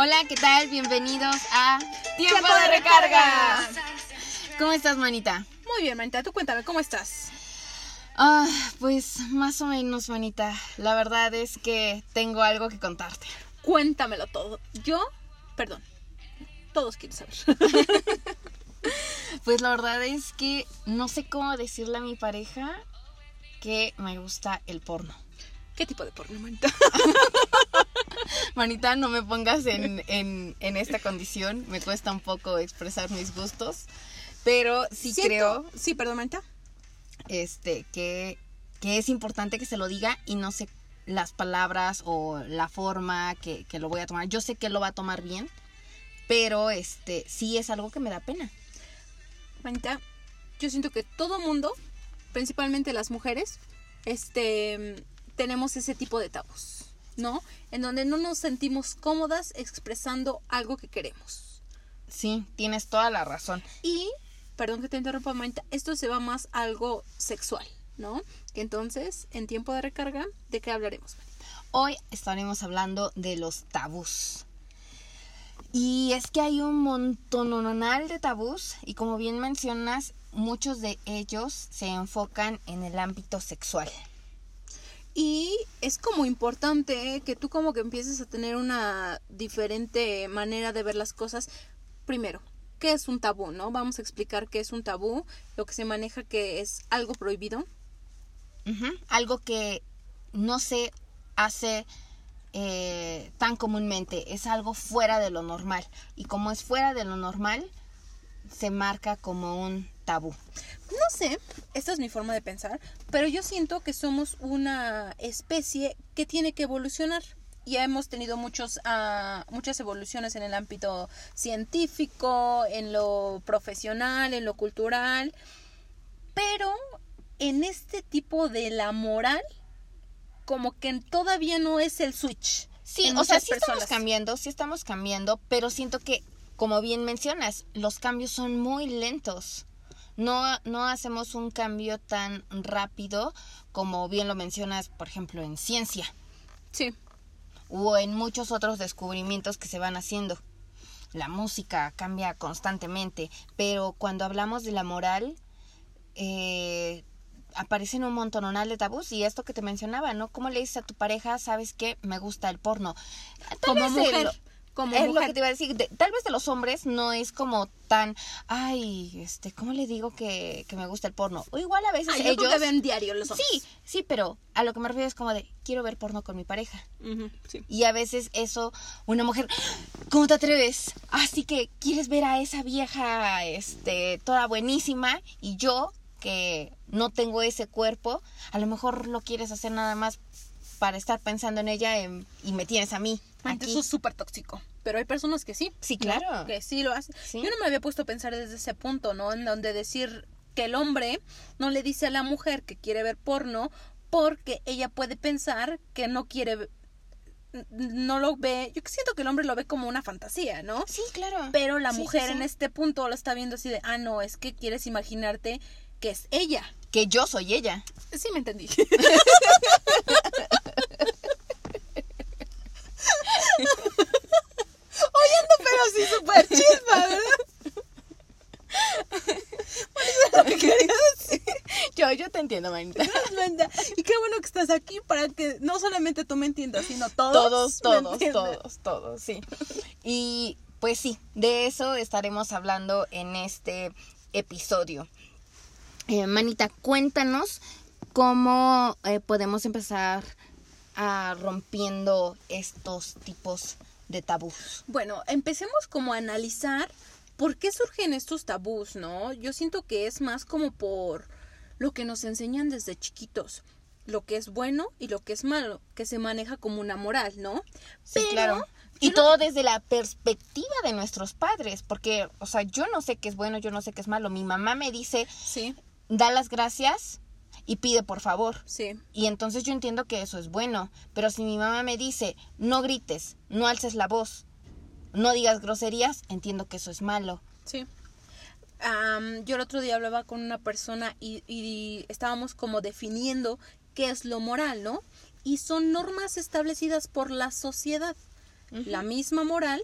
Hola, ¿qué tal? Bienvenidos a Tiempo de Recarga. ¿Cómo estás, manita? Muy bien, manita, tú cuéntame, ¿cómo estás? Ah, pues más o menos, manita. La verdad es que tengo algo que contarte. Cuéntamelo todo. Yo, perdón, todos quieren saber. Pues la verdad es que no sé cómo decirle a mi pareja que me gusta el porno. ¿Qué tipo de porno, manita? Manita, no me pongas en, en, en esta condición. Me cuesta un poco expresar mis gustos. Pero sí Siento- creo Sí, perdón, manita. este, que, que es importante que se lo diga y no sé las palabras o la forma que, que lo voy a tomar. Yo sé que lo va a tomar bien, pero este sí es algo que me da pena. Manita, yo siento que todo mundo, principalmente las mujeres, este, tenemos ese tipo de tabús, ¿no? En donde no nos sentimos cómodas expresando algo que queremos. Sí, tienes toda la razón. Y, perdón que te interrumpa, manita, esto se va más a algo sexual, ¿no? Que entonces, en tiempo de recarga, ¿de qué hablaremos? Hoy estaremos hablando de los tabús. Y es que hay un montononal de tabús y como bien mencionas, muchos de ellos se enfocan en el ámbito sexual. Y es como importante que tú como que empieces a tener una diferente manera de ver las cosas. Primero, ¿qué es un tabú, no? Vamos a explicar qué es un tabú, lo que se maneja que es algo prohibido. Algo que no se hace eh, tan comúnmente, es algo fuera de lo normal. Y como es fuera de lo normal, se marca como un tabú. No sé, esta es mi forma de pensar, pero yo siento que somos una especie que tiene que evolucionar. Ya hemos tenido muchos, ah, muchas evoluciones en el ámbito científico, en lo profesional, en lo cultural, pero en este tipo de la moral, como que todavía no es el switch. Sí, o sea, sí estamos cambiando, sí estamos cambiando, pero siento que, como bien mencionas, los cambios son muy lentos. No, no hacemos un cambio tan rápido como bien lo mencionas, por ejemplo, en ciencia Sí, o en muchos otros descubrimientos que se van haciendo. La música cambia constantemente, pero cuando hablamos de la moral, eh, aparecen un montononal de tabús y esto que te mencionaba, ¿no? ¿Cómo le dices a tu pareja, sabes que me gusta el porno? Tal como vez el- mujer. Como es lo que te iba a decir. de- tal vez de los hombres no es como tan, ay, este, ¿cómo le digo que, que me gusta el porno? O igual a veces yo creo ellos. que ven diario los hombres. Sí, sí, pero a lo que me refiero es como de, quiero ver porno con mi pareja. Sí. Y a veces eso, una mujer, ¿cómo te atreves? Así que quieres ver a esa vieja, este, toda buenísima, y yo, que no tengo ese cuerpo, a lo mejor lo quieres hacer nada más para estar pensando en ella em, y me tienes a mí. Aquí. Eso es súper tóxico. Pero hay personas que sí. Sí, ¿no? claro. Que sí lo hacen. Sí. Yo no me había puesto a pensar desde ese punto, ¿no? En donde decir que el hombre no le dice a la mujer que quiere ver porno porque ella puede pensar que no quiere no lo ve, yo siento que el hombre lo ve como una fantasía, ¿no? Sí, claro. Pero la sí, mujer sí. en este punto lo está viendo así de, ah, no, es que quieres imaginarte que es ella. Que yo soy ella. Sí, me entendí. Oyendo, pero sí súper chispa, ¿verdad? Bueno, eso es lo que quería decir. Yo, yo te entiendo, manita. Y qué bueno que estás aquí para que no solamente tú me entiendas, sino todos. Todos, todos, todos, todos, sí. Y pues sí, de eso estaremos hablando en este episodio. Eh, Manita, cuéntanos cómo eh, podemos empezar a rompiendo estos tipos de tabús. Bueno, empecemos como a analizar por qué surgen estos tabús, ¿no? Yo siento que es más como por lo que nos enseñan desde chiquitos, lo que es bueno y lo que es malo, que se maneja como una moral, ¿no? Sí, Pero claro. Y todo desde la perspectiva de nuestros padres, porque, o sea, yo no sé qué es bueno, yo no sé qué es malo. Mi mamá me dice, Sí, da las gracias y pide por favor. sí, Y entonces yo entiendo que eso es bueno. Pero si mi mamá me dice, no grites, no alces la voz, no digas groserías, entiendo que eso es malo. sí. Am, yo el otro día hablaba con una persona y, y estábamos como definiendo qué es lo moral, ¿no? Y son normas establecidas por la sociedad. La misma moral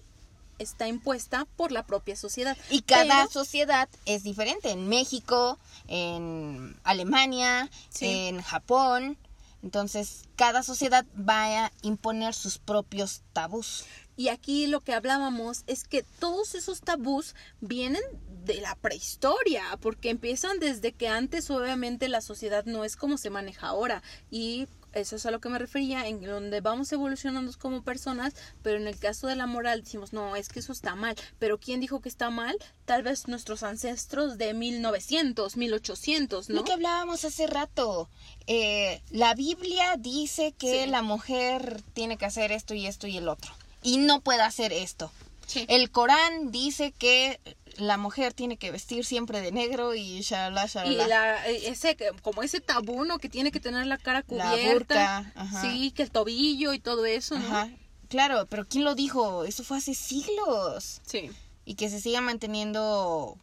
está impuesta por la propia sociedad. Y cada Pero- sociedad es diferente. En México, en Alemania, Sí. en Japón. Entonces, cada sociedad va a imponer sus propios tabús. Y aquí lo que hablábamos es que todos esos tabús vienen de la prehistoria, porque empiezan desde que antes obviamente la sociedad no es como se maneja ahora. Y eso es a lo que me refería, en donde vamos evolucionando como personas, pero en el caso de la moral decimos, no, es que eso está mal. Pero ¿quién dijo que está mal? Tal vez nuestros ancestros de 1900, 1800, ¿no? Lo que hablábamos hace rato. eh, la Biblia dice que Sí. la mujer tiene que hacer esto y esto y el otro. Y no puede hacer esto. Sí. El Corán dice que la mujer tiene que vestir siempre de negro y shalala, Y shalala. la, eh, ese, como ese tabú, ¿no? Que tiene que tener la cara La cubierta. burka. Sí, que el tobillo y todo eso, ¿no? Ajá. Claro, pero ¿quién lo dijo? Eso fue hace siglos. Sí. Y que se siga manteniendo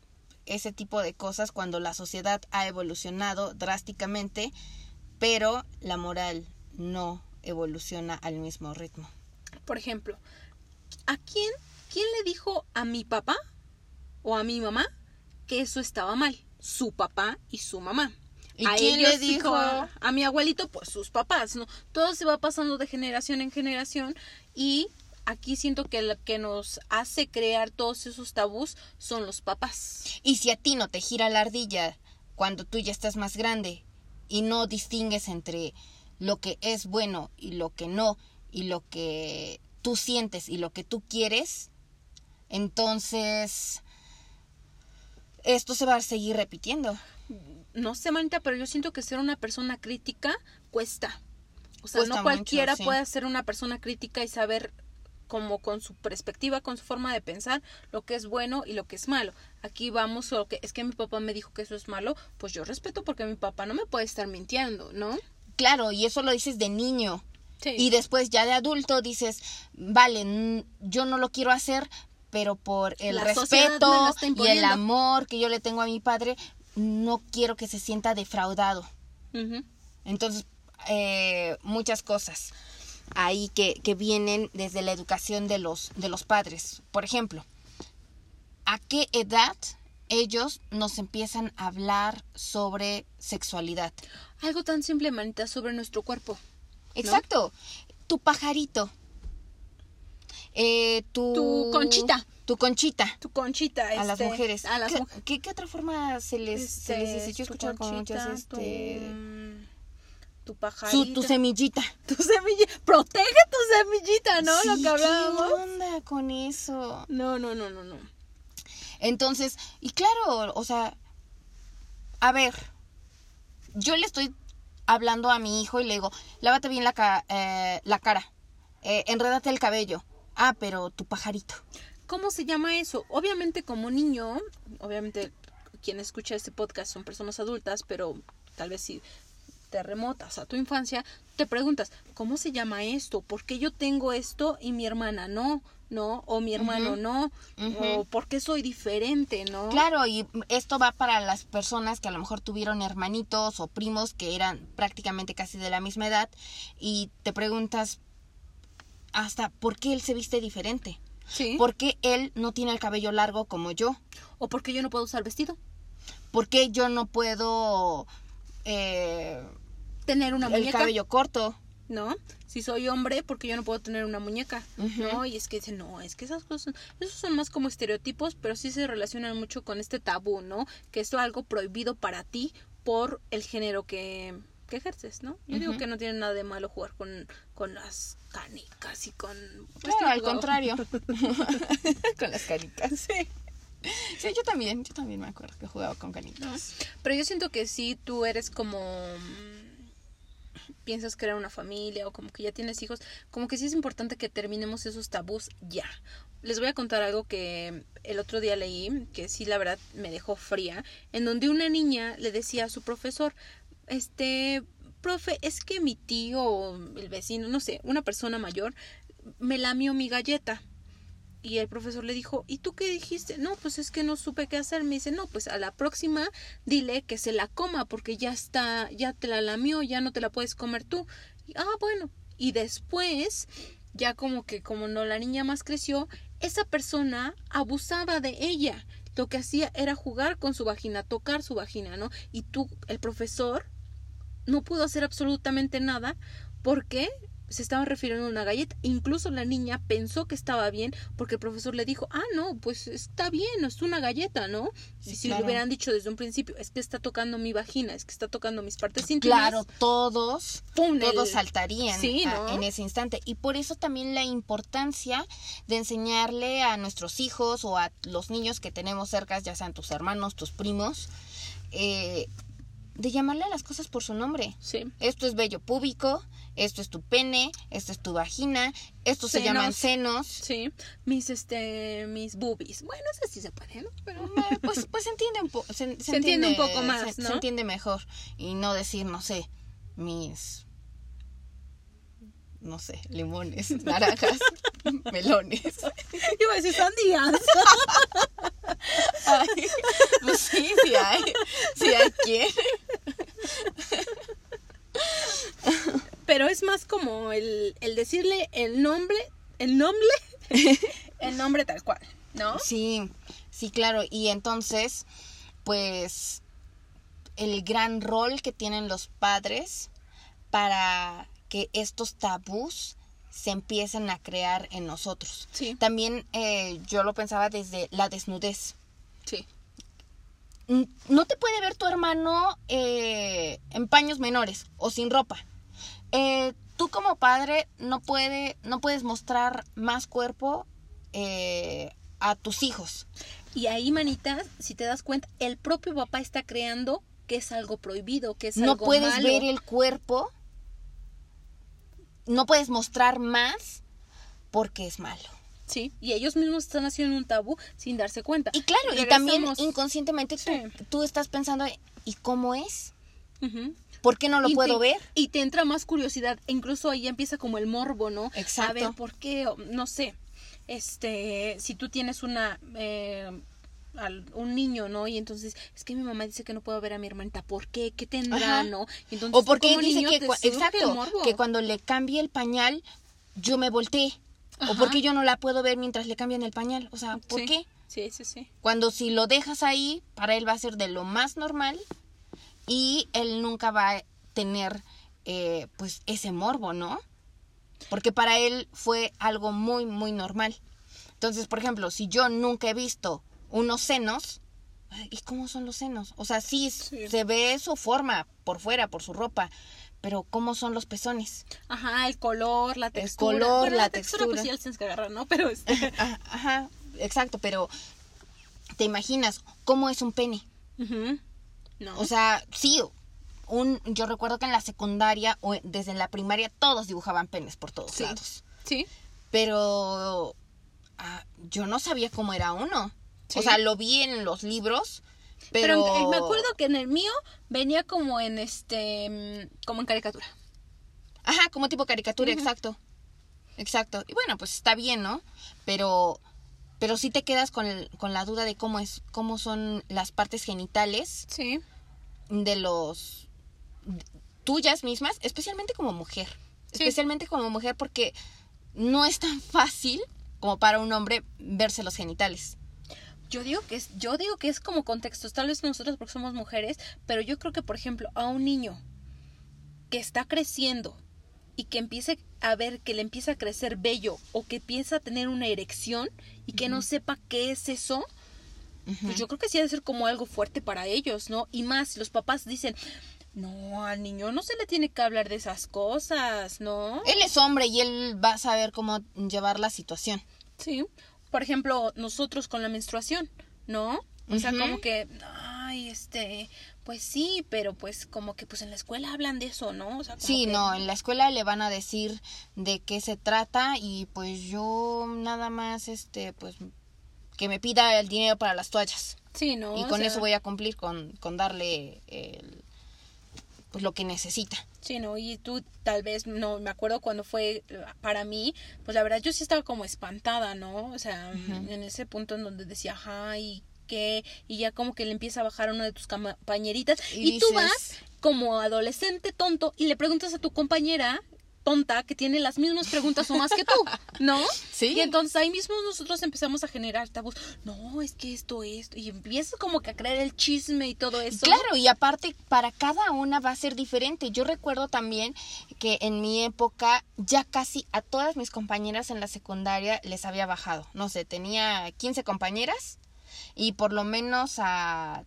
ese tipo de cosas cuando la sociedad ha evolucionado drásticamente, pero la moral no evoluciona al mismo ritmo. Por ejemplo, ¿a quién, quién le dijo a mi papá o a mi mamá que eso estaba mal? Su papá y su mamá. ¿Y a quién le ellos, dijo? hijo, A, a mi abuelito, pues sus papás, ¿no? Todo se va pasando de generación en generación y aquí siento que lo que nos hace crear todos esos tabús son los papás. Y si a ti no te gira la ardilla cuando tú ya estás más grande y no distingues entre lo que es bueno y lo que no, y lo que tú sientes y lo que tú quieres, entonces esto se va a seguir repitiendo. no sé, manita, pero yo siento que ser una persona crítica cuesta. O sea, Cuesta no cualquiera mucho, sí. puede ser una persona crítica y saber como con su perspectiva, con su forma de pensar, lo que es bueno y lo que es malo. Aquí vamos, o que es que mi papá me dijo que eso es malo, pues yo respeto porque mi papá no me puede estar mintiendo, ¿no? Claro, y eso lo dices de niño. Sí. Y después ya de adulto dices, vale, yo no lo quiero hacer, pero por el La respeto y el amor que yo le tengo a mi padre, no quiero que se sienta defraudado. Entonces, eh, muchas cosas ahí que, que vienen desde la educación de los, de los padres. Por ejemplo, ¿a qué edad ellos nos empiezan a hablar sobre sexualidad? Algo tan simple, manita, sobre nuestro cuerpo. Exacto. Tu pajarito. Eh, tu, Tu conchita. Tu conchita. Tu conchita, a las este, mujeres. A las ¿Qué, mujeres. ¿qué, qué otra forma se les, se les dice? Yo he escuchado como muchas, este... Tu Su, pajarito. tu semillita. Tu semillita. Protege tu semillita, ¿no? Lo que hablábamos. ¿Qué onda con eso? No, no, no, no, no. Entonces, y claro, o sea, a ver, yo le estoy hablando a mi hijo y le digo, lávate bien la, ca- eh, la cara, eh, enrédate el cabello. Ah, pero tu pajarito. ¿Cómo se llama eso? Obviamente como niño, obviamente quien escucha este podcast son personas adultas, pero tal vez si te remotas a tu infancia, te preguntas, ¿cómo se llama esto? ¿Por qué yo tengo esto y mi hermana no? ¿No? O mi hermano no. O ¿por qué soy diferente? ¿No? Claro, y esto va para las personas que a lo mejor tuvieron hermanitos o primos que eran prácticamente casi de la misma edad y te preguntas hasta por qué él se viste diferente. Sí. ¿Por qué él no tiene el cabello largo como yo? ¿O por qué yo no puedo usar vestido? ¿Por qué yo no puedo eh, Tener una el muñeca. cabello corto? ¿no? Si soy hombre, porque yo no puedo tener una muñeca. ¿no? Y es que dicen, no, es que esas cosas, esos son más como estereotipos, pero sí se relacionan mucho con este tabú, ¿no? Que esto es algo prohibido para ti por el género que, que ejerces, ¿no? Yo digo que no tiene nada de malo jugar con, con las canicas y con... pues, Claro, al contrario. con las canitas. Sí. Sí, yo también, yo también me acuerdo que jugaba con canitas. Pero yo siento que sí, tú eres como... mm, piensas crear una familia o como que ya tienes hijos, como que sí es importante que terminemos esos tabús ya. Les voy a contar algo que el otro día leí, que sí la verdad me dejó fría, en donde una niña le decía a su profesor, este, profe, es que mi tío el vecino, no sé, una persona mayor, me lamió mi galleta. Y el profesor le dijo, ¿y tú qué dijiste? No, pues es que no supe qué hacer. Me dice, no, pues a la próxima dile que se la coma porque ya está, ya te la lamió, ya no te la puedes comer tú. Ah, bueno. Y después ya como que como no la niña más creció, esa persona abusaba de ella. Lo que hacía era jugar con su vagina, tocar su vagina, ¿no? Y tú, el profesor, no pudo hacer absolutamente nada porque se estaba refiriendo a una galleta. Incluso la niña pensó que estaba bien porque el profesor le dijo, ah, no, pues está bien, es una galleta, ¿no? Sí, y si claro. le hubieran dicho desde un principio, es que está tocando mi vagina, es que está tocando mis partes íntimas. Claro, todos, ¡pum! todos saltarían Sí, en ese instante. Y por eso también la importancia de enseñarle a nuestros hijos o a los niños que tenemos cerca, ya sean tus hermanos, tus primos, eh, de llamarle a las cosas por su nombre. Sí. Esto es vello púbico, esto es tu pene, esto es tu vagina, esto se llaman senos. Sí, mis este mis boobies. Bueno, eso sí se puede, ¿no? Pero Eh, Pues, pues se entiende un poco. Se, Se entiende un poco más, se, ¿no? se entiende mejor. Y no decir, no sé, mis. No sé, limones, naranjas, melones. iba a decir sandías. Ay, pues sí, sí hay. Sí hay quien. Pero es más como el, el decirle el nombre, el nombre, el nombre tal cual, ¿no? Sí, sí, claro. Y entonces, pues, el gran rol que tienen los padres para que estos tabús se empiecen a crear en nosotros. Sí. También eh, yo lo pensaba desde la desnudez. Sí. No te puede ver tu hermano eh, en paños menores o sin ropa. Eh, tú como padre no, puede, no puedes mostrar más cuerpo a tus hijos. Y ahí, manitas, si te das cuenta, el propio papá está creando que es algo prohibido, que es no algo puedes malo. ver el cuerpo, no puedes mostrar más porque es malo. Sí, y ellos mismos están haciendo un tabú sin darse cuenta. Y claro, y también inconscientemente tú, Sí. tú estás pensando, ¿y cómo es? Ujú. ¿Por qué no lo Y puedo te- ver? Y te entra más curiosidad. e Incluso ahí empieza como el morbo, ¿no? Exacto. A ver, ¿por qué? No sé. Este, si tú tienes una. eh, un niño, ¿no? Y entonces, es que mi mamá dice que no puedo ver a mi hermanita. ¿Por qué? ¿Qué tendrá, Ajá. no? Y entonces, O porque dice niño que, exacto, cuando le cambie el pañal, yo me volteé. Ajá. O porque yo no la puedo ver mientras le cambian el pañal. O sea, ¿por Sí, qué? Sí, sí, sí. Cuando si lo dejas ahí, para él va a ser de lo más normal y él nunca va a tener eh, pues ese morbo, ¿no? Porque para él fue algo muy, muy normal. Entonces, por ejemplo, si yo nunca he visto unos senos, ¿y cómo son los senos? O sea, sí, Sí. se ve su forma por fuera, por su ropa, pero ¿cómo son los pezones? Ajá, el color, la textura. color, Bueno, la textura. Pues textura. sí, tienes que agarrar, ¿no? Pero este. Ajá, exacto, pero ¿te imaginas cómo es un pene? ujú. No. O sea, sí, un, yo recuerdo que en la secundaria o desde la primaria todos dibujaban penes por todos Sí. lados. sí. Pero ah, yo no sabía cómo era uno. Sí. O sea, lo vi en los libros, Pero, pero... me acuerdo que en el mío venía como en este. mm, como en caricatura. Ajá, como tipo caricatura, exacto. Exacto. Y bueno, pues está bien, ¿no? Pero pero sí te quedas con, el- con la duda de cómo es cómo son las partes genitales Sí. de los de- tuyas mismas, especialmente como mujer. Sí. Especialmente como mujer porque no es tan fácil como para un hombre verse los genitales. Yo digo que es, yo digo que es como contextos, tal vez nosotros porque somos mujeres, pero yo creo que por ejemplo a un niño que está creciendo y que empiece a ver que le empieza a crecer vello o que empieza a tener una erección y que no sepa qué es eso, pues yo creo que sí ha de ser como algo fuerte para ellos, ¿no? Y más, los papás dicen, no, al niño no se le tiene que hablar de esas cosas, ¿no? Él es hombre y él va a saber cómo llevar la situación. Sí. Por ejemplo, nosotros con la menstruación, ¿no? O sea, como que, ay, este, pues sí, pero pues como que pues en la escuela hablan de eso, ¿no? O sea, como Sí, que- no, en la escuela le van a decir de qué se trata y pues yo nada más, este, pues que me pida el dinero para las toallas. Sí, ¿no? y O con sea, eso voy a cumplir con, con darle el- pues lo que necesita. Sí, ¿no? Y tú tal vez, no, me acuerdo cuando fue para mí, pues la verdad yo sí estaba como espantada, ¿no? O sea, en ese punto en donde decía, ajá, y qué, y ya como que le empieza a bajar a una de tus compañeritas, y, Y tú vas como adolescente tonto y le preguntas a tu compañera tonta que tiene las mismas preguntas o más que tú, ¿no? Sí. Y entonces ahí mismo nosotros empezamos a generar tabús. No, es que esto, esto. Y empiezas como que a creer el chisme y todo eso. Claro, y aparte para cada una va a ser diferente. Yo recuerdo también que en mi época ya casi a todas mis compañeras en la secundaria les había bajado. No sé, tenía 15 compañeras y por lo menos a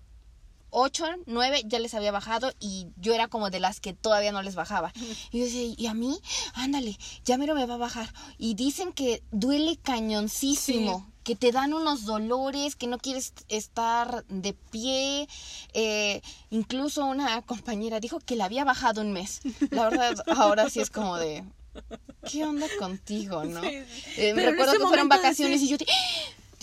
8, 9 ya les había bajado y yo era como de las que todavía no les bajaba. Y yo decía, ¿y a mí? Ándale, ya mero me va a bajar. Y dicen que duele cañoncísimo. Que te dan unos dolores, que no quieres estar de pie. Eh, incluso una compañera dijo que le había bajado un mes. La verdad, ahora sí es como de. ¿Qué onda contigo, no? Sí, Eh, me recuerdo que fueron vacaciones sí. y yo. de,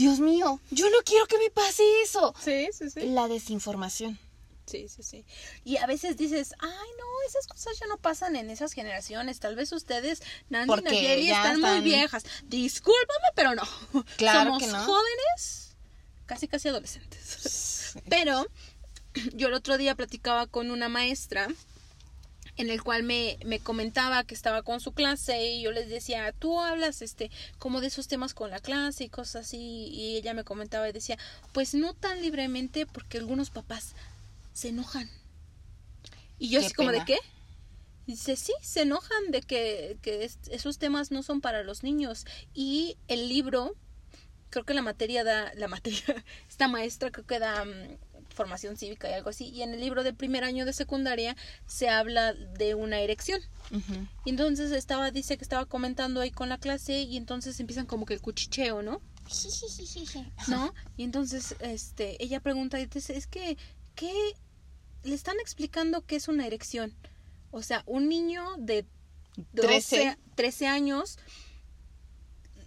Dios mío, yo no quiero que me pase eso. Sí, sí, sí. La desinformación. Sí, sí, sí. Y a veces dices, ay, no, esas cosas ya no pasan en esas generaciones. Tal vez ustedes, Nancy y Nayeli, están, muy viejas. Discúlpame, pero no. Claro Somos que no. jóvenes, casi, casi adolescentes. Pero yo el otro día platicaba con una maestra en el cual me, me comentaba que estaba con su clase y yo les decía, tú hablas este como de esos temas con la clase y cosas así y ella me comentaba y decía, pues no tan libremente porque algunos papás se enojan. Y yo Qué así como de qué? Y Dice, sí, se enojan de que, que es- esos temas no son para los niños. Y el libro, creo que la materia da, la materia, esta maestra creo que da mm, formación cívica y algo así. Y en el libro de primer año de secundaria se habla de una erección. Y entonces estaba, dice que estaba comentando ahí con la clase y entonces empiezan como que el cuchicheo, ¿no? ¿no? Y entonces, este, ella pregunta, y dice, es que, ¿qué? Le están explicando qué es una erección. O sea, un niño de 12, Trece. 13 años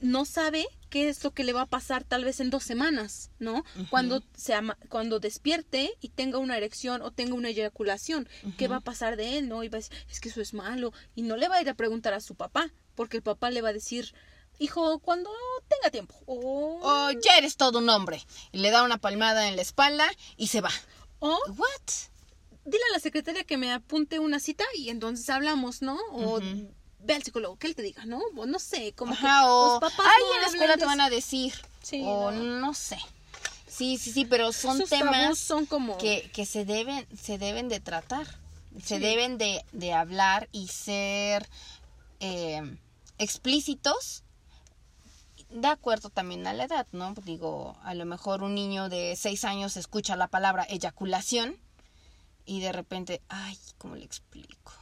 no sabe qué es lo que le va a pasar tal vez en dos semanas, ¿no? Cuando se ama- cuando despierte y tenga una erección o tenga una eyaculación, ¿qué va a pasar de él, no? Y va a decir, es que eso es malo y no le va a ir a preguntar a su papá, porque el papá le va a decir, hijo, cuando tenga tiempo. O, Oh, ya eres todo un hombre. Y le da una palmada en la espalda y se va. o What? dile a la secretaria que me apunte una cita y entonces hablamos, ¿no? O. ve al psicólogo, que él te diga, ¿no? O no sé, como que o los papás ay, no en la escuela de te van a decir. Sí, o no. no. sé. Sí, sí, sí, pero son Esos temas son como que, que se deben, se deben de tratar. Se deben de, de hablar y ser eh, explícitos de acuerdo también a la edad, ¿no? Digo, a lo mejor un niño de seis años escucha la palabra eyaculación y de repente, ay, ¿cómo le explico?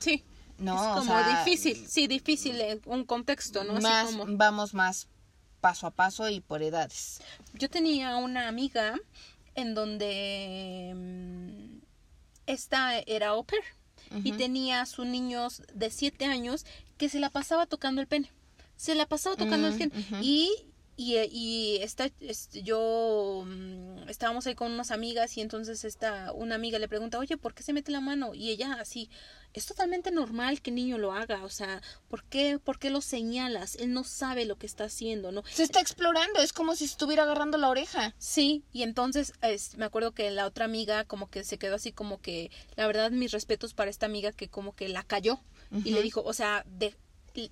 sí, No, es o como sea, difícil, sí, difícil eh, un contexto, ¿no? Así más, como- vamos más paso a paso y por edades. Yo tenía una amiga en donde mm, esta era au pair y tenía a sus niños de siete años que se la pasaba tocando el pene. Se la pasaba tocando el Mm, pene. ujú. Y, y, y esta, este, yo mm, estábamos ahí con unas amigas y entonces esta, una amiga le pregunta, oye, ¿por qué se mete la mano? Y ella así, es totalmente normal que el niño lo haga, o sea, ¿por qué, ¿por qué lo señalas? Él no sabe lo que está haciendo, ¿no? Se está explorando, es como si estuviera agarrando la oreja. Sí, y entonces es- me acuerdo que la otra amiga como que se quedó así como que, la verdad, mis respetos para esta amiga que como que la cayó y le dijo, o sea, de, y-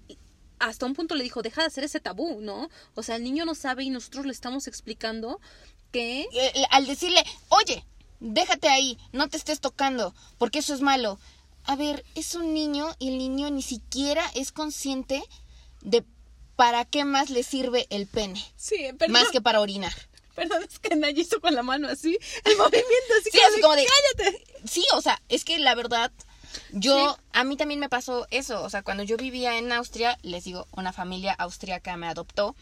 hasta un punto le dijo, deja de hacer ese tabú, ¿no? O sea, el niño no sabe y nosotros le estamos explicando que... Eh, Al decirle, oye, déjate ahí, no te estés tocando, porque eso es malo. A ver, es un niño y el niño ni siquiera es consciente de para qué más le sirve el pene, Sí, perdón, más que para orinar. perdón, es que Nayi hizo con la mano así, el movimiento así, Sí, así como de, cállate. Sí, o sea, es que la verdad, yo, Sí. a mí también me pasó eso. O sea, cuando yo vivía en Austria, les digo, una familia austriaca me adoptó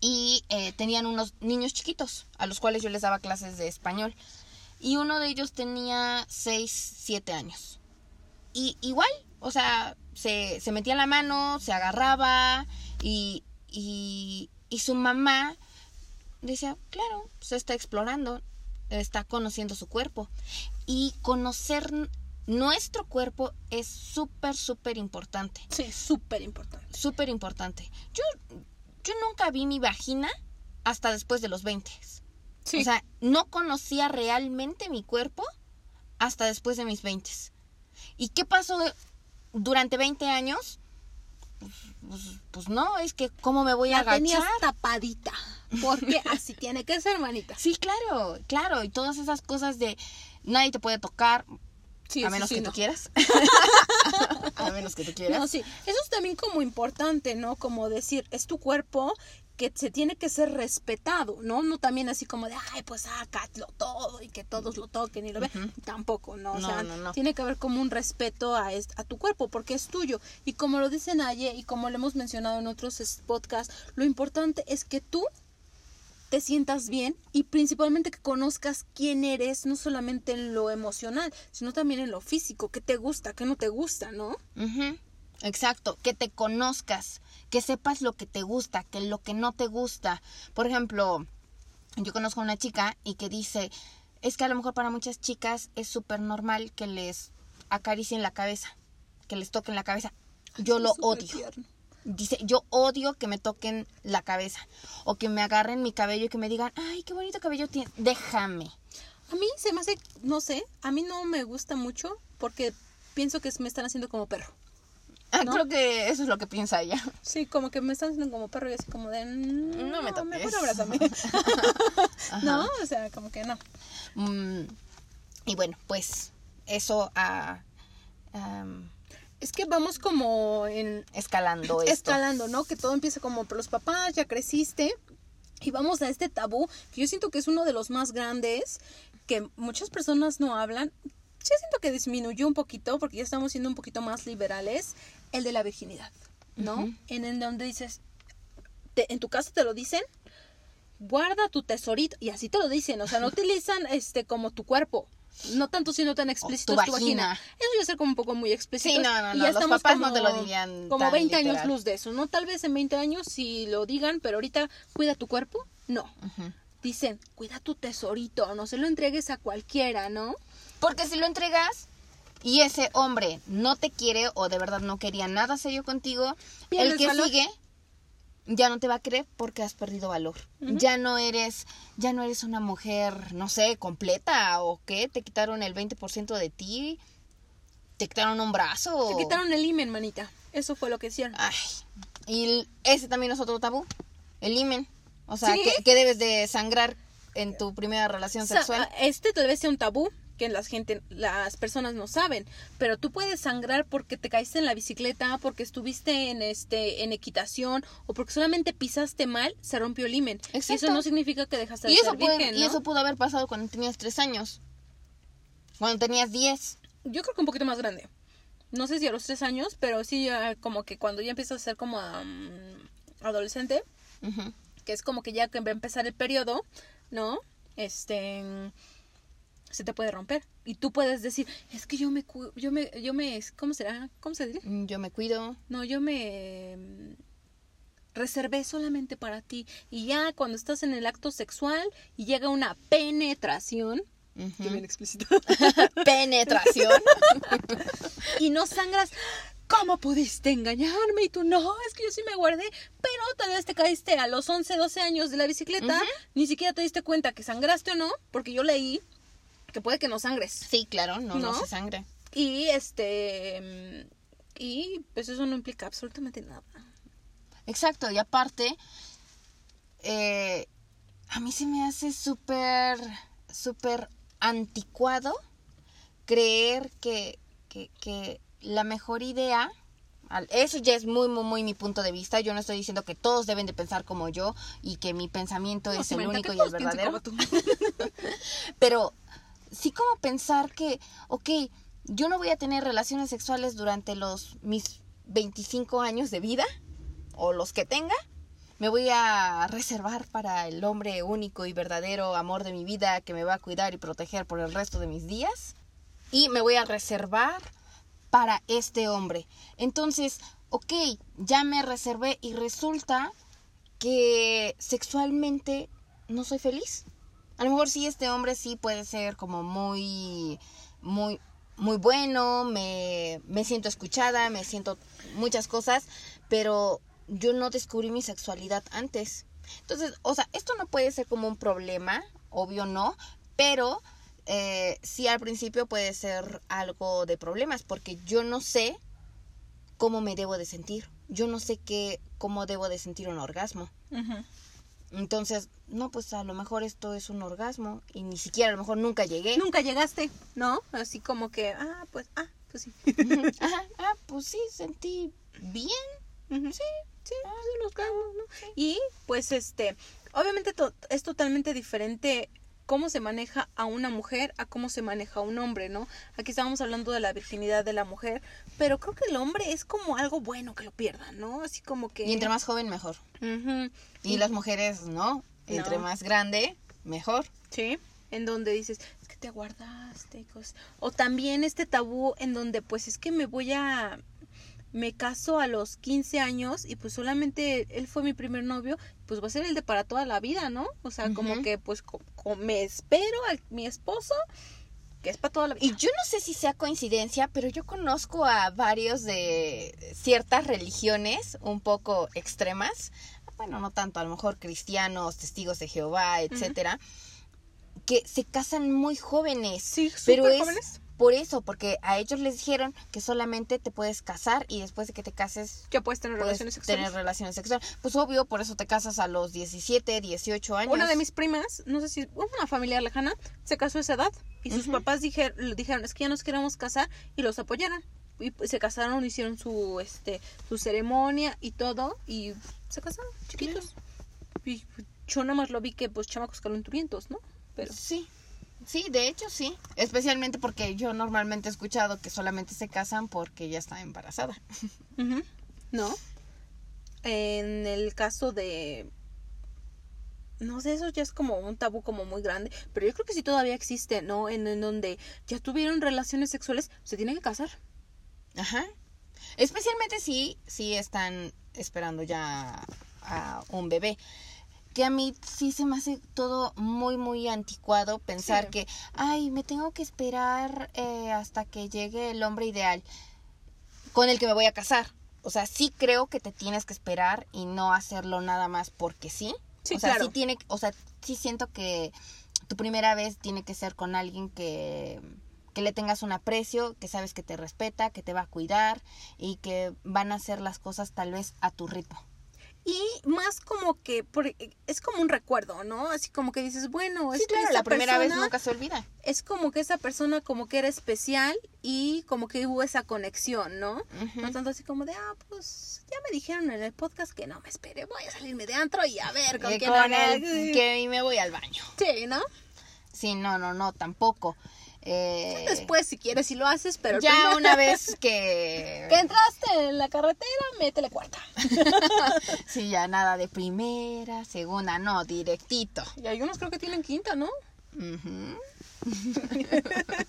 y eh, tenían unos niños chiquitos a los cuales yo les daba clases de español. Y uno de ellos tenía 6, 7 años. Y igual, o sea, se, se metía la mano, se agarraba y, y, y su mamá decía, claro, se está explorando, está conociendo su cuerpo. Y conocer nuestro cuerpo es súper, súper importante. Sí, súper importante. Súper importante. Yo, yo nunca vi mi vagina hasta después de los 20. Sí, O sea, no conocía realmente mi cuerpo hasta después de mis 20. ¿Y qué pasó durante 20 años, pues, pues, pues no, es que cómo me voy a La agachar. tenías tapadita. Porque así tiene que ser, manita. Sí, claro, claro, y todas esas cosas de nadie te puede tocar, Sí, a sí, menos sí, que no. tú quieras. a menos que tú quieras. No, sí. Eso es también como importante, ¿no? Como decir, es tu cuerpo que se tiene que ser respetado, ¿no? No también así como de, ay, pues sácalo todo y que todos lo toquen y lo vean. Tampoco, ¿no? O No, sea, no, no. tiene que haber como un respeto a, a tu cuerpo porque es tuyo. Y como lo dice Naye y como lo hemos mencionado en otros podcasts, lo importante es que tú te sientas bien y principalmente que conozcas quién eres, no solamente en lo emocional, sino también en lo físico, qué te gusta, qué no te gusta, ¿no? Exacto, que te conozcas, que sepas lo que te gusta, que lo que no te gusta. Por ejemplo, yo conozco a una chica y que dice, es que a lo mejor para muchas chicas es súper normal que les acaricien la cabeza, que les toquen la cabeza. Yo lo odio. tierno. Dice, yo odio que me toquen la cabeza o que me agarren mi cabello y que me digan, ay, qué bonito cabello tienes. Déjame. A mí se me hace, no sé, a mí no me gusta mucho porque pienso que me están haciendo como perro. Ah, ¿No? Creo que eso es lo que piensa ella. Sí, como que me están haciendo como perro y así como de... mm, No me toques. Mejor abrázame. no, o sea, como que no. Mm, y bueno, pues eso a Es que vamos como en... escalando esto. Escalando, ¿no? Que todo empieza como por los papás, ya creciste. Y vamos a este tabú, que yo siento que es uno de los más grandes, que muchas personas no hablan. Yo siento que disminuyó un poquito, porque ya estamos siendo un poquito más liberales, el de la virginidad, ¿no? En el donde dices, te- en tu casa te lo dicen, guarda tu tesorito, y así te lo dicen, o sea, no utilizan este como tu cuerpo. No tanto siendo tan explícito tu tu vagina. vagina. Eso ya ser como un poco muy explícito. Sí, no, no, y no, ya los estamos papás no como- te lo dirían Como tan 20 años luz de eso, ¿no? Tal vez en 20 años si lo digan, pero ahorita cuida tu cuerpo, no. Dicen, cuida tu tesorito, no se lo entregues a cualquiera, ¿no? Porque si lo entregas y ese hombre no te quiere o de verdad no quería nada serio contigo, el que valor. sigue ya no te va a creer porque has perdido valor. Ya no eres ya no eres una mujer, no sé, completa o qué, te quitaron el 20% de ti, te quitaron un brazo. Te quitaron el imen, manita. Eso fue lo que hicieron. Ay, y ese también es otro tabú, el himen. O sea, ¿Sí? que, que debes de sangrar en tu primera relación sexual. este tal vez sea un tabú que las gente, las personas no saben, pero tú puedes sangrar porque te caíste en la bicicleta, porque estuviste en este en equitación o porque solamente pisaste mal, se rompió el imen. Y eso no significa que dejaste de Y eso, pudo haber pasado cuando tenías tres años. Cuando tenías diez. Yo creo que un poquito más grande. No sé si a los tres años, pero sí ya como que cuando ya empiezas a ser como am, adolescente, que es como que ya que va a empezar el periodo, ¿no? Este se te puede romper y tú puedes decir, es que yo me cu- yo me yo me ¿cómo será? ¿Cómo se diría? Mm, Yo me cuido. No, yo me mm, reservé solamente para ti y ya cuando estás en el acto sexual y llega una penetración, Ujú. que bien explícito. Penetración. y no sangras. ¿Cómo pudiste engañarme? Y tú, no, es que yo sí me guardé. Pero tal vez te caíste a los 11, 12 años de la bicicleta. Ni siquiera te diste cuenta que sangraste o no. Porque yo leí que puede que no sangres. sí, claro, no, no, ¿No? se sangre. Y este. Y pues eso no implica absolutamente nada. Exacto, y aparte, eh, a mí se me hace súper, súper anticuado creer que, que, que la mejor idea, eso ya es muy, muy, muy mi punto de vista, yo no estoy diciendo que todos deben de pensar como yo y que mi pensamiento No, es el único y el verdadero. Pero sí como pensar que, ok, yo no voy a tener relaciones sexuales durante los mis 25 años de vida o los que tenga. Me voy a reservar para el hombre único y verdadero amor de mi vida que me va a cuidar y proteger por el resto de mis días. Y me voy a reservar para este hombre. Entonces, ok, ya me reservé y resulta que sexualmente no soy feliz. A lo mejor sí este hombre sí puede ser como muy, muy, muy bueno, me, me siento escuchada, me siento muchas cosas, pero yo no descubrí mi sexualidad antes. Entonces, o sea, esto no puede ser como un problema, obvio no, pero eh, sí al principio puede ser algo de problemas, porque yo no sé cómo me debo de sentir. Yo no sé qué, cómo debo de sentir un orgasmo. Entonces, no, pues a lo mejor esto es un orgasmo y ni siquiera a lo mejor nunca llegué. Nunca llegaste, ¿no? Así como que, ah, pues, ah, pues sí. Ajá, ah, pues sí, sentí bien. Sí, Sí, sí, los cargos, ¿no? Y pues este, obviamente to- es totalmente diferente cómo se maneja a una mujer a cómo se maneja a un hombre, ¿no? Aquí estábamos hablando de la virginidad de la mujer, pero creo que el hombre es como algo bueno que lo pierdan, ¿no? Así como que... Y entre más joven, mejor. Y las mujeres, no. Entre más grande, mejor. Sí, en donde dices, es que te aguardaste y cosas. O también este tabú en donde pues es que me voy a... Me caso a los 15 años y pues solamente él fue mi primer novio, pues va a ser el de para toda la vida, ¿no? O sea, como que pues me espero a mi esposo, que es para toda la vida. Y yo no sé si sea coincidencia, pero yo conozco a varios de ciertas religiones un poco extremas. Bueno, no tanto, a lo mejor cristianos, testigos de Jehová, etcétera, que se casan muy jóvenes. Sí, pero es jóvenes. Por eso, porque a ellos les dijeron que solamente te puedes casar y después de que te cases Ya puedes tener puedes relaciones sexuales. tener relaciones sexuales. Pues obvio, por eso te casas a los 17, 18 años. Una de mis primas, no sé si una familiar lejana, se casó a esa edad y sus papás dijer- dijeron, es que ya nos queremos casar y los apoyaron. Y pues, se casaron, hicieron su este su ceremonia y todo y se casaron, chiquitos. Y yo nada más lo vi que pues chamacos calenturientos, ¿no? Pero Sí, sí, de hecho sí. Especialmente porque yo normalmente he escuchado que solamente se casan porque ya está embarazada. ¿No? En el caso de... No sé, eso ya es como un tabú como muy grande, pero yo creo que sí todavía existe, ¿no? En, en donde ya tuvieron relaciones sexuales, se tienen que casar. Ajá. Especialmente si, si están esperando ya a un bebé. Que a mí sí se me hace todo muy, muy anticuado pensar Sí. que, ay, me tengo que esperar eh, hasta que llegue el hombre ideal con el que me voy a casar. O sea, sí creo que te tienes que esperar y no hacerlo nada más porque sí. Sí, o sea, claro. sí tiene, o sea, sí siento que tu primera vez tiene que ser con alguien que, que le tengas un aprecio, que sabes que te respeta, que te va a cuidar y que van a hacer las cosas tal vez a tu ritmo. Y más como que por- es como un recuerdo, ¿no? Así como que dices, bueno, es Sí, que claro, esa la primera vez nunca se olvida. es como que esa persona como que era especial y como que hubo esa conexión, ¿no? No tanto así como de, ah, pues ya me dijeron en el podcast que no me espere, voy a salirme de antro y a ver con Eh, quién con el que me voy al baño. Sí, ¿no? Sí, no, no, no, tampoco. Eh, Después si quieres si lo haces, pero ya primero- una vez que... que entraste en la carretera, métele cuarta. Sí, ya nada de primera, segunda, no, directito. Y hay unos creo que tienen quinta, ¿no? Ujú.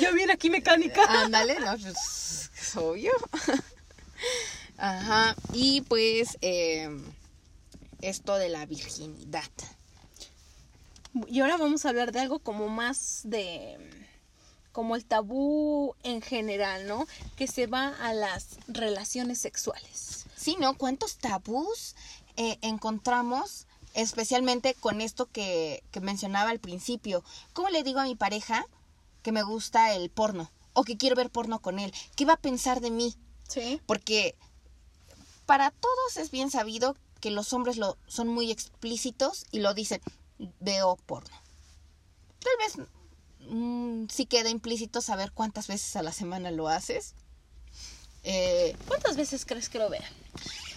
Yo viene aquí mecánica. Ándale, no, pues, es obvio. Ajá, y pues eh, esto de la virginidad. Y ahora vamos a hablar de algo como más de como el tabú en general, ¿no? Que se va a las relaciones sexuales. Sí, ¿no? ¿Cuántos tabús eh, encontramos, especialmente con esto que, que mencionaba al principio? ¿Cómo le digo a mi pareja que me gusta el porno? O que quiero ver porno con él. ¿Qué va a pensar de mí? Sí. Porque para todos es bien sabido que los hombres lo son muy explícitos y lo dicen, veo porno. Tal vez mm, sí queda implícito saber cuántas veces a la semana lo haces. Eh, ¿Cuántas veces crees que lo vean?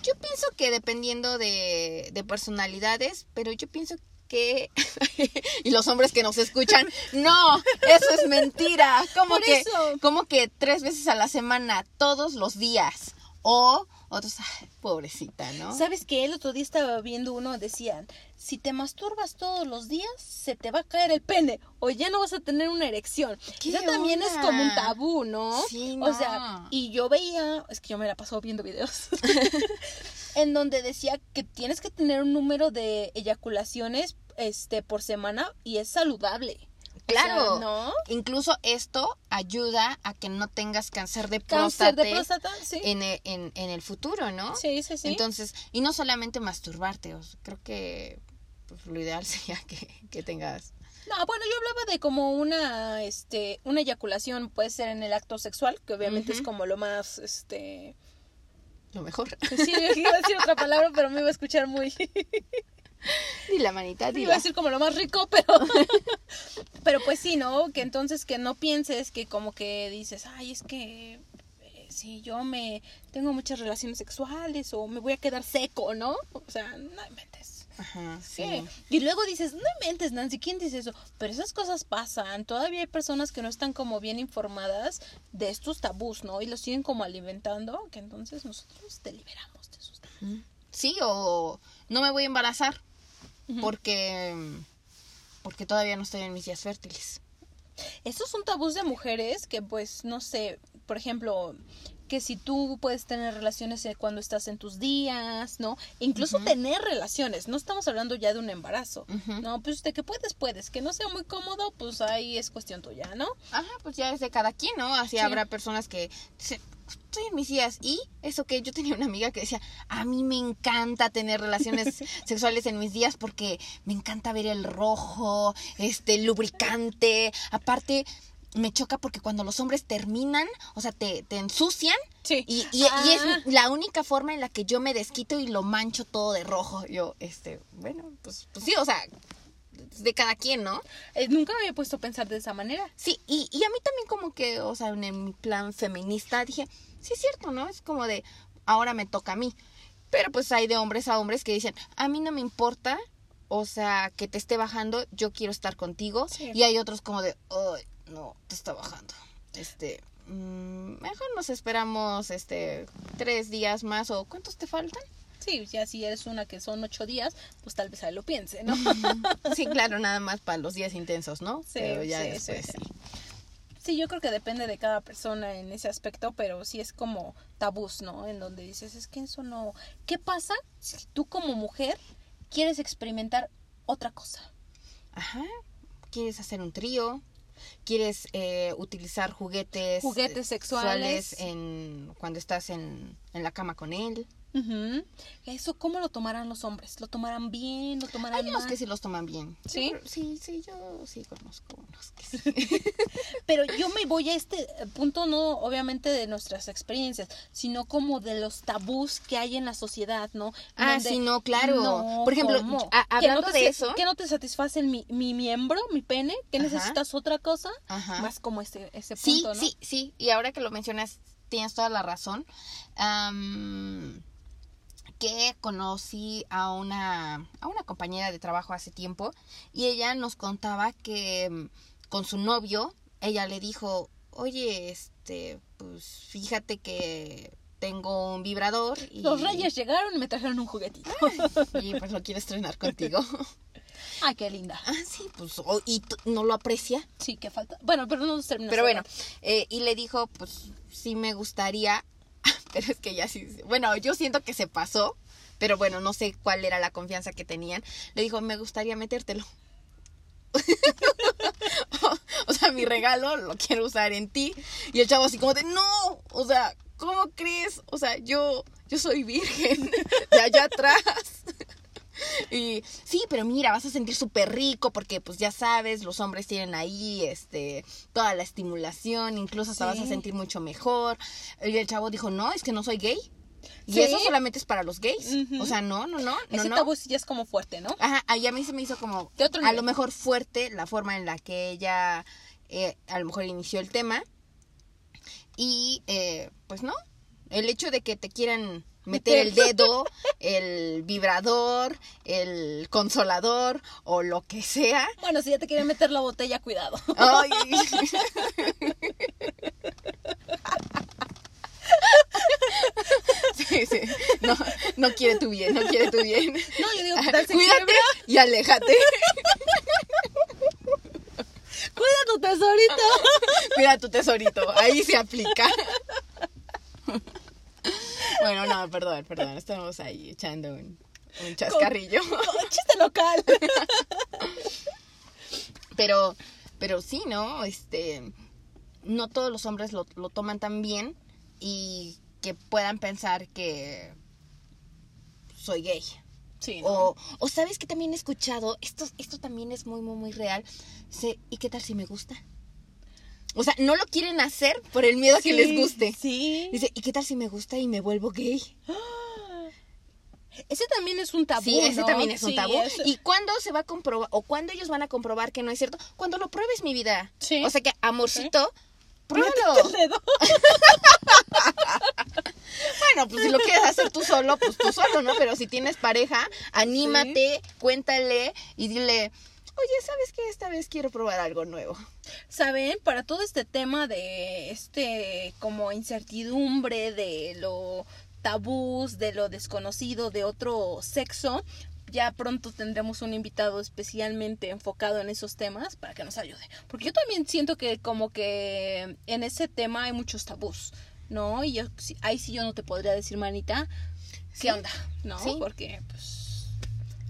yo pienso que dependiendo de, de personalidades, pero yo pienso que... y los hombres que nos escuchan, no, eso es mentira. ¿Cómo Por que, como que tres veces a la semana, todos los días? O otros, ay, pobrecita, ¿no? ¿Sabes que El otro día estaba viendo uno, decían, si te masturbas todos los días, se te va a caer el pene o ya no vas a tener una erección. ¿Qué Eso también es como un tabú, ¿no? Sí, O no. sea, y yo veía, es que yo me la paso viendo videos, en donde decía que tienes que tener un número de eyaculaciones este por semana y es saludable. O sea, Claro. ¿no? Incluso esto ayuda a que no tengas cáncer de Cáncer próstata de próstata, sí. en, e- en, en el futuro, ¿no? Sí, sí, sí. Entonces, y no solamente masturbarte, o sea, creo que pues, lo ideal sería que, que tengas No, bueno, yo hablaba de como una, este, una eyaculación puede ser en el acto sexual, que obviamente es como lo más, este, Lo mejor. sí, iba a decir otra palabra, pero me iba a escuchar muy, Di la manita, iba a decir como lo más rico, pero, pero pues sí, ¿no? Que entonces que no pienses que como que dices, ay, es que eh, si yo me tengo muchas relaciones sexuales o me voy a quedar seco, ¿no? O sea, no inventes. Ajá, sí. Sí. Y luego dices, no inventes, Nancy, ¿quién dice eso? Pero esas cosas pasan. Todavía hay personas que no están como bien informadas de estos tabús, ¿no? Y los siguen como alimentando, que entonces nosotros te liberamos de esos tabús. Sí, o no me voy a embarazar Porque porque todavía no estoy en mis días fértiles. Estos son tabús de mujeres que, pues, no sé, por ejemplo, que si tú puedes tener relaciones eh, cuando estás en tus días, ¿no? Incluso tener relaciones, no estamos hablando ya de un embarazo. ¿no? Pues de que puedes, puedes, que no sea muy cómodo, pues ahí es cuestión tuya, ¿no? Ajá, pues ya es de cada quien, ¿no? Así Sí. habrá personas que estoy en mis días. Y eso que yo tenía una amiga que decía, a mí me encanta tener relaciones sexuales en mis días porque me encanta ver el rojo, este, lubricante. Aparte, me choca porque cuando los hombres terminan, o sea, te, te ensucian. Sí. Y, y, y Ah. es la única forma en la que yo me desquito y lo mancho todo de rojo. Yo, este, bueno, pues, pues sí, o sea, es de cada quien, ¿no? Eh, nunca me había puesto a pensar de esa manera. Sí, y, y a mí también como que, o sea, en mi plan feminista dije, sí es cierto, ¿no? Es como de, ahora me toca a mí. Pero pues hay de hombres a hombres que dicen, a mí no me importa, o sea, que te esté bajando, yo quiero estar contigo. Sí. Y hay otros como de, ay, no, te está bajando. Este, mm, mejor nos esperamos, este, tres días más o ¿cuántos te faltan? Sí, ya si eres una que son ocho días, pues tal vez ahí lo piense, ¿no? Sí, claro, nada más para los días intensos, ¿no? Sí, Pero ya sí, después sí, sí. Sí, yo creo que depende de cada persona en ese aspecto, pero sí es como tabús, ¿no? En donde dices, es que eso no... ¿Qué pasa si tú como mujer quieres experimentar otra cosa? Ajá. ¿Quieres hacer un trío? ¿Quieres eh, utilizar juguetes, Juguetes eh, sexuales. en, cuando estás en, en la cama con él? Ujú. Eso, ¿cómo lo tomarán los hombres? ¿Lo tomarán bien? ¿Lo tomarán Hay unos que sí los toman bien. ¿Sí? Sí, sí, yo sí conozco unos que sí. Pero yo me voy a este punto no obviamente de nuestras experiencias, sino como de los tabús que hay en la sociedad, ¿no? Ah, Donde- sí, no, claro. No, Por ejemplo, ¿cómo? a- ¿Que hablando no te de eso- ¿Que no te satisfacen mi, mi miembro, mi pene? ¿Que Ajá. necesitas otra cosa? Ajá. Más como ese, ese Sí, punto, ¿no? sí, sí. Y ahora que lo mencionas, tienes toda la razón. Am, que conocí a una, a una compañera de trabajo hace tiempo y ella nos contaba que mm, con su novio, ella le dijo, oye, este, pues fíjate que tengo un vibrador y, Los reyes llegaron y me trajeron un juguetito. y pues lo quiere estrenar contigo. Ay, qué linda. ah, sí, pues, y no lo aprecia. Sí, que falta. Bueno, pero no nos terminó. Pero bueno, eh, y le dijo, pues sí me gustaría, pero es que ya sí, bueno, yo siento que se pasó, pero bueno, no sé cuál era la confianza que tenían. Le dijo, me gustaría metértelo. o sea, mi regalo lo quiero usar en ti. Y el chavo así como de, no, o sea, ¿cómo crees? O sea, yo, yo soy virgen de allá atrás. Y sí, pero mira, vas a sentir súper rico porque pues ya sabes, los hombres tienen ahí este toda la estimulación, incluso hasta Sí. vas a sentir mucho mejor. Y el chavo dijo, no, es que no soy gay. Y Sí. eso solamente es para los gays. O sea, no, no, no, no, Ese no. tabú sí ya es como fuerte, ¿no? Ajá, ahí a mí se me hizo como otro a nivel. lo mejor fuerte la forma en la que ella eh, a lo mejor inició el tema. Y eh, pues no, el hecho de que te quieran meter el dedo, el vibrador, el consolador o lo que sea. Bueno, si ya te quieren meter la botella, cuidado. Ay. Sí, sí. No, no quiere tu bien, no quiere tu bien. No, yo digo, ¿qué tal se Cuídate quiebra? y aléjate. Cuida tu tesorito. Cuida tu tesorito. Ahí se aplica. Bueno, no, perdón, perdón. Estamos ahí echando un, un chascarrillo. Chiste local. Pero, pero sí, ¿no? Este, no todos los hombres lo, lo toman tan bien y que puedan pensar que soy gay. Sí, ¿no? O, o sabes que también he escuchado, esto, esto también es muy, muy, muy real. Dice, ¿y qué tal si me gusta? O sea, no lo quieren hacer por el miedo a que les guste. Sí. Dice, ¿y qué tal si me gusta y me vuelvo gay? Ese también es un tabú. Sí, ese ¿no? también es un tabú. ¿Y cuándo se va a comprobar, o cuándo ellos van a comprobar que no es cierto? Cuando lo pruebes, mi vida. Sí. O sea que, amorcito, pruébalo. el dedo. Bueno, pues si lo quieres hacer tú solo, pues tú solo, ¿no? Pero si tienes pareja, anímate, cuéntale y dile, oye, ¿sabes qué? Esta vez quiero probar algo nuevo. ¿Saben? Para todo este tema de este como incertidumbre de lo tabús, de lo desconocido de otro sexo, ya pronto tendremos un invitado especialmente enfocado en esos temas para que nos ayude. Porque yo también siento que como que en ese tema hay muchos tabús, ¿no? Y yo ahí sí yo no te podría decir, manita, ¿qué Sí. onda? ¿No? Sí. Porque pues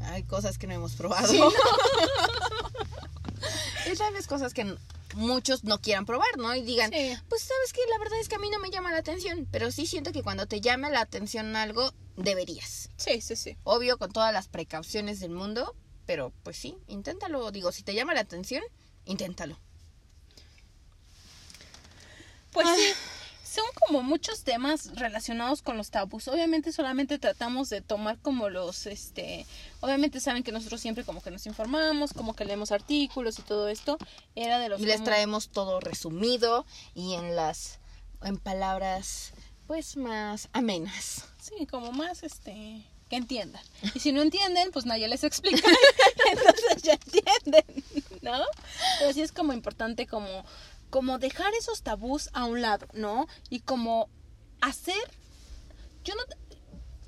Hay cosas que no hemos probado. Sí, ¿no? tal vez cosas que muchos no quieran probar, ¿no? Y digan, Sí. pues sabes que la verdad es que a mí no me llama la atención, pero sí siento que cuando te llame la atención algo, deberías. sí, sí, sí. Obvio, con todas las precauciones del mundo, pero pues sí, inténtalo. Digo, si te llama la atención, inténtalo. Pues Ah. sí, son como muchos temas relacionados con los tabús. Obviamente solamente tratamos de tomar como los, este, obviamente saben que nosotros siempre como que nos informamos, como que leemos artículos y todo esto. Era de los Y les como- traemos todo resumido y en las, en palabras, pues más amenas. Sí, como más, este, que entiendan. Y si no entienden, pues nadie les explica. Entonces ya entienden, ¿no? Pero sí es como importante como, como dejar esos tabús a un lado, ¿no? Y como hacer, yo no,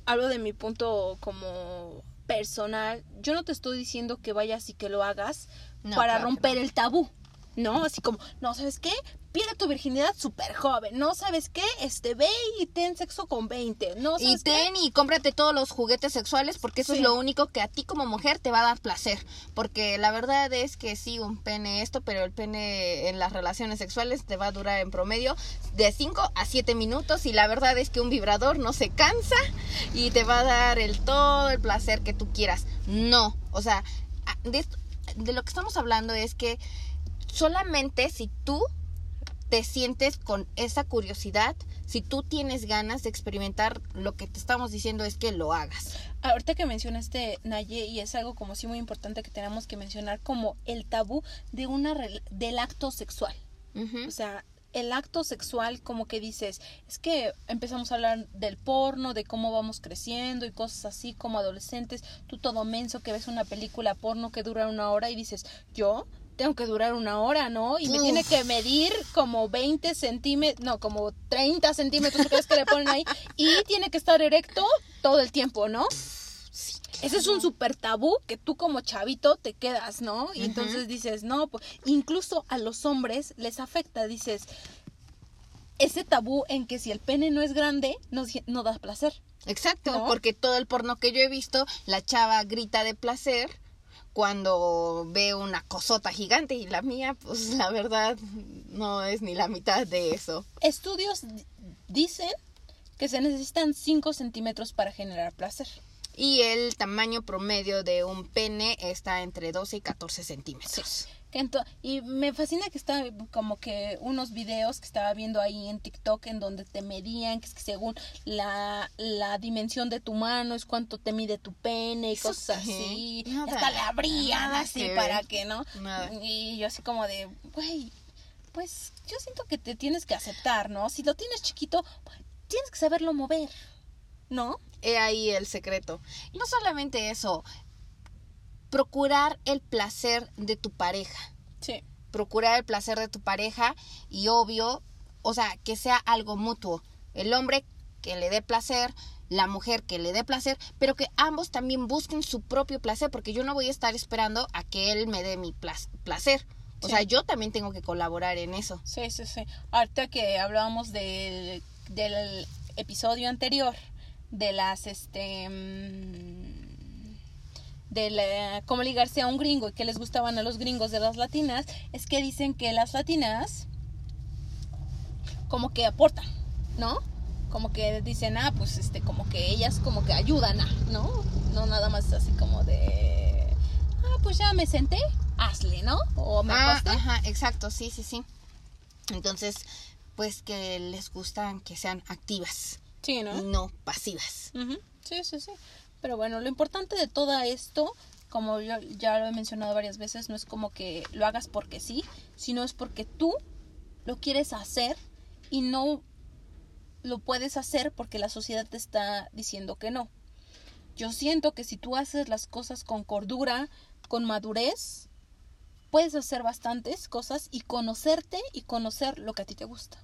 hablo de mi punto como personal, yo no te estoy diciendo que vayas y que lo hagas No, para claro romper no. el tabú, ¿no? Así como, no, ¿sabes qué? Pierde tu virginidad súper joven, ¿no? ¿Sabes qué? Este, ve y ten sexo con 20, ¿no? Y ¿Sabes qué? ten y cómprate todos los juguetes sexuales porque eso Sí. es lo único que a ti como mujer te va a dar placer. Porque la verdad es que sí, un pene esto, pero el pene en las relaciones sexuales te va a durar en promedio de 5 a 7 minutos y la verdad es que un vibrador no se cansa y te va a dar el todo el placer que tú quieras. No, o sea, de lo que estamos hablando es que solamente si tú te sientes con esa curiosidad, si tú tienes ganas de experimentar, lo que te estamos diciendo es que lo hagas. Ahorita que mencionaste Naye y es algo como sí muy importante que tenemos que mencionar como el tabú de una del acto sexual. O sea, el acto sexual como que dices, es que empezamos a hablar del porno, de cómo vamos creciendo y cosas así como adolescentes, tú todo menso que ves una película porno que dura una hora y dices, yo tengo que durar una hora, ¿no? Y me Uf. tiene que medir como 20 centímetros, no, como 30 centímetros, ¿qué es que le ponen ahí? Y tiene que estar erecto todo el tiempo, ¿no? Ese es un súper tabú que tú como chavito te quedas, ¿no? Y entonces dices, no, pues incluso a los hombres les afecta, dices, ese tabú en que si el pene no es grande, no, da placer. Exacto, ¿No? porque todo el porno que yo he visto, la chava grita de placer cuando ve una cosota gigante y la mía, pues la verdad no es ni la mitad de eso. Estudios di- dicen que se necesitan 5 centímetros para generar placer. Y el tamaño promedio de un pene está entre 12 y 14 centímetros. Que y me fascina que está como que unos videos que estaba viendo ahí en TikTok en donde te medían, que es que según la, la dimensión de tu mano es cuánto te mide tu pene y ¿Eso cosas qué? así. Nada, hasta le abrían así que para que, ¿no? Nada. Y yo así como de, güey, pues yo siento que te tienes que aceptar, ¿no? Si lo tienes chiquito, tienes que saberlo mover, ¿no? He ahí el secreto. Y no solamente eso, procurar el placer de tu pareja. Sí. Procurar el placer de tu pareja y obvio, o sea, que sea algo mutuo. El hombre que le dé placer, la mujer que le dé placer, pero que ambos también busquen su propio placer, porque yo no voy a estar esperando a que él me dé mi placer. O Sí. sea, yo también tengo que colaborar en eso. Sí, sí, sí. Ahorita que hablábamos del, del episodio anterior, de las, este, mm, de la- cómo ligarse a un gringo y que les gustaban a los gringos de las latinas, es que dicen que las latinas como que aportan, ¿no? Como que dicen, ah, pues este, como que ellas como que ayudan a, ¿no? no nada más así como de, ah, pues ya me senté, hazle, ¿no? O me Ah, acosté. ajá, exacto, sí, sí, sí. Entonces, pues que les gustan que sean activas Sí, ¿no? y no pasivas. Sí, sí, sí. Pero bueno, lo importante de todo esto, como yo ya lo he mencionado varias veces, no es como que lo hagas porque sí, sino es porque tú lo quieres hacer y no lo puedes hacer porque la sociedad te está diciendo que no. Yo siento que si tú haces las cosas con cordura, con madurez, puedes hacer bastantes cosas y conocerte y conocer lo que a ti te gusta.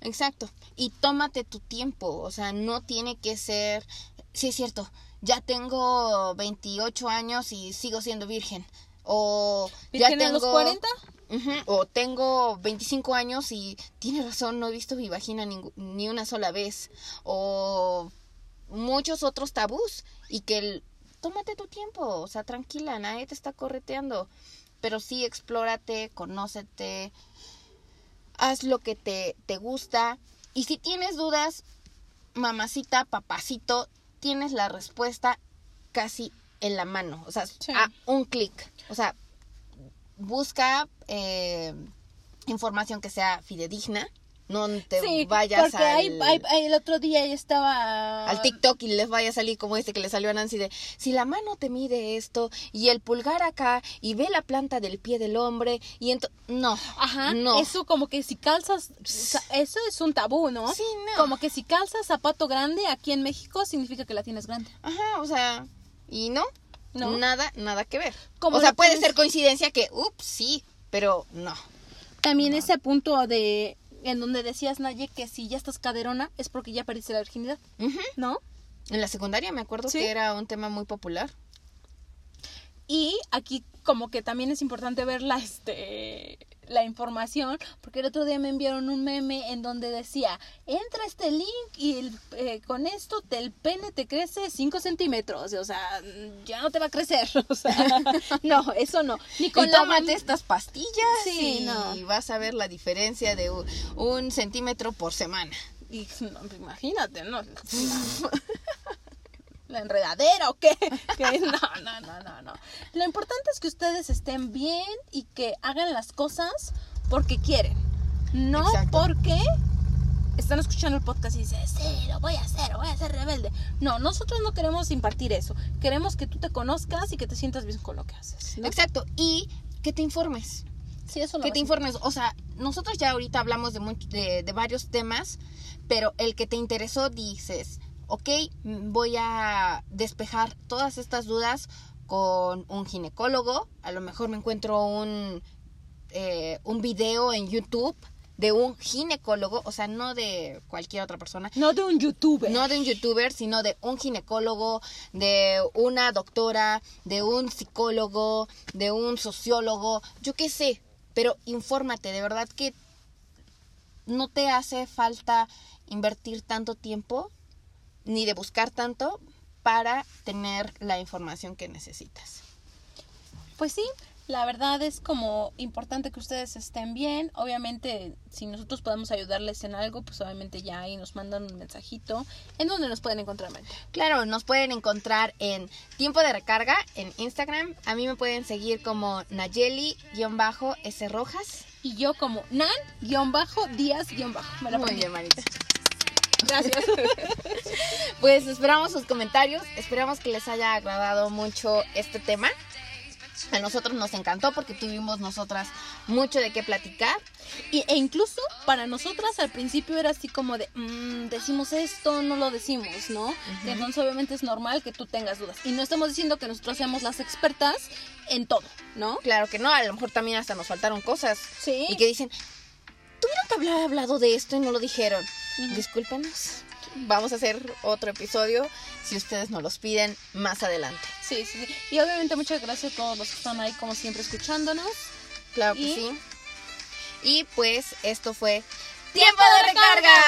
Exacto. Y tómate tu tiempo. O sea, no tiene que ser. Sí, es cierto. Ya tengo 28 años y sigo siendo virgen. O ya ¿Virgen tengo. a los 40? Ujú, O tengo 25 años y tiene razón, no he visto mi vagina ningú- ni una sola vez. O muchos otros tabús. Y que el- tómate tu tiempo. O sea, tranquila, nadie te está correteando. Pero sí, explórate, conócete, haz lo que te, te gusta. Y si tienes dudas, mamacita, papacito, tienes la respuesta casi en la mano. O sea, Sí. a un clic. O sea, busca eh, información que sea fidedigna. No te Sí, vayas porque al, hay- hay- hay- el otro día ya estaba... al TikTok y les vaya a salir como este que le salió a Nancy de si la mano te mide esto y el pulgar acá y ve la planta del pie del hombre y entonces no Ajá, no eso como que si calzas, eso es un tabú, ¿no? Sí, no. Como que si calzas zapato grande aquí en México significa que la tienes grande. Ajá, o sea, y no, No. nada, nada que ver. Como o sea, puede tienes- ser coincidencia que, ups, sí, pero no. También ese punto de en donde decías Naye que si ya estás caderona es porque ya perdiste la virginidad. ¿no? En la secundaria me acuerdo Sí. que era un tema muy popular. Y aquí como que también es importante ver la, este, la información, porque el otro día me enviaron un meme en donde decía, entra este link y el- eh, con esto te, el pene te crece 5 centímetros, o sea, ya no te va a crecer, o sea, no, eso no. Ni con y la tómate estas pastillas Sí, y no. vas a ver la diferencia de un centímetro por semana. Y, no, pues, imagínate, ¿no? ¿La enredadera o qué? No, no, no, no, no. Lo importante es que ustedes estén bien y que hagan las cosas porque quieren. No Exacto. porque están escuchando el podcast y dicen, sí, lo voy a hacer, voy a ser rebelde. No, nosotros no queremos impartir eso. Queremos que tú te conozcas y que te sientas bien con lo que haces. ¿no? Exacto, y que te informes. Sí, eso lo que te informes. O sea, nosotros ya ahorita hablamos de, de, de varios temas, pero el que te interesó dices, ok, voy a despejar todas estas dudas con un ginecólogo. A lo mejor me encuentro un, eh, un video en YouTube de un ginecólogo, o sea, no de cualquier otra persona. No de un youtuber. No de un youtuber, sino de un ginecólogo, de una doctora, de un psicólogo, de un sociólogo, yo qué sé, pero infórmate, de verdad que no te hace falta invertir tanto tiempo ni de buscar tanto para tener la información que necesitas. Pues sí, la verdad es como importante que ustedes estén bien. Obviamente, si nosotros podemos ayudarles en algo, pues obviamente ya ahí nos mandan un mensajito. ¿En dónde nos pueden encontrar? Claro, nos pueden encontrar en Tiempo de Recarga en Instagram. A mí me pueden seguir como Nayeli-S Rojas. Y yo como Nan-Díaz-Bajo. Muy bien, Marita. Gracias. Pues esperamos sus comentarios, esperamos que les haya agradado mucho este tema. A nosotros nos encantó porque tuvimos nosotras mucho de qué platicar. y, e incluso para nosotras al principio era así como de, "Mm, decimos esto, no lo decimos, ¿no? Que Entonces obviamente es normal que tú tengas dudas. Y no estamos diciendo que nosotros seamos las expertas en todo, ¿no? Claro que no, a lo mejor también hasta nos faltaron cosas. Sí. Y que dicen, tuvieron que haber hablado de esto y no lo dijeron. Discúlpenos. Vamos a hacer otro episodio si ustedes nos los piden más adelante. Sí, sí, sí. Y obviamente muchas gracias a todos los que están ahí como siempre escuchándonos. Claro que Y- sí. Y pues esto fue Tiempo de recarga.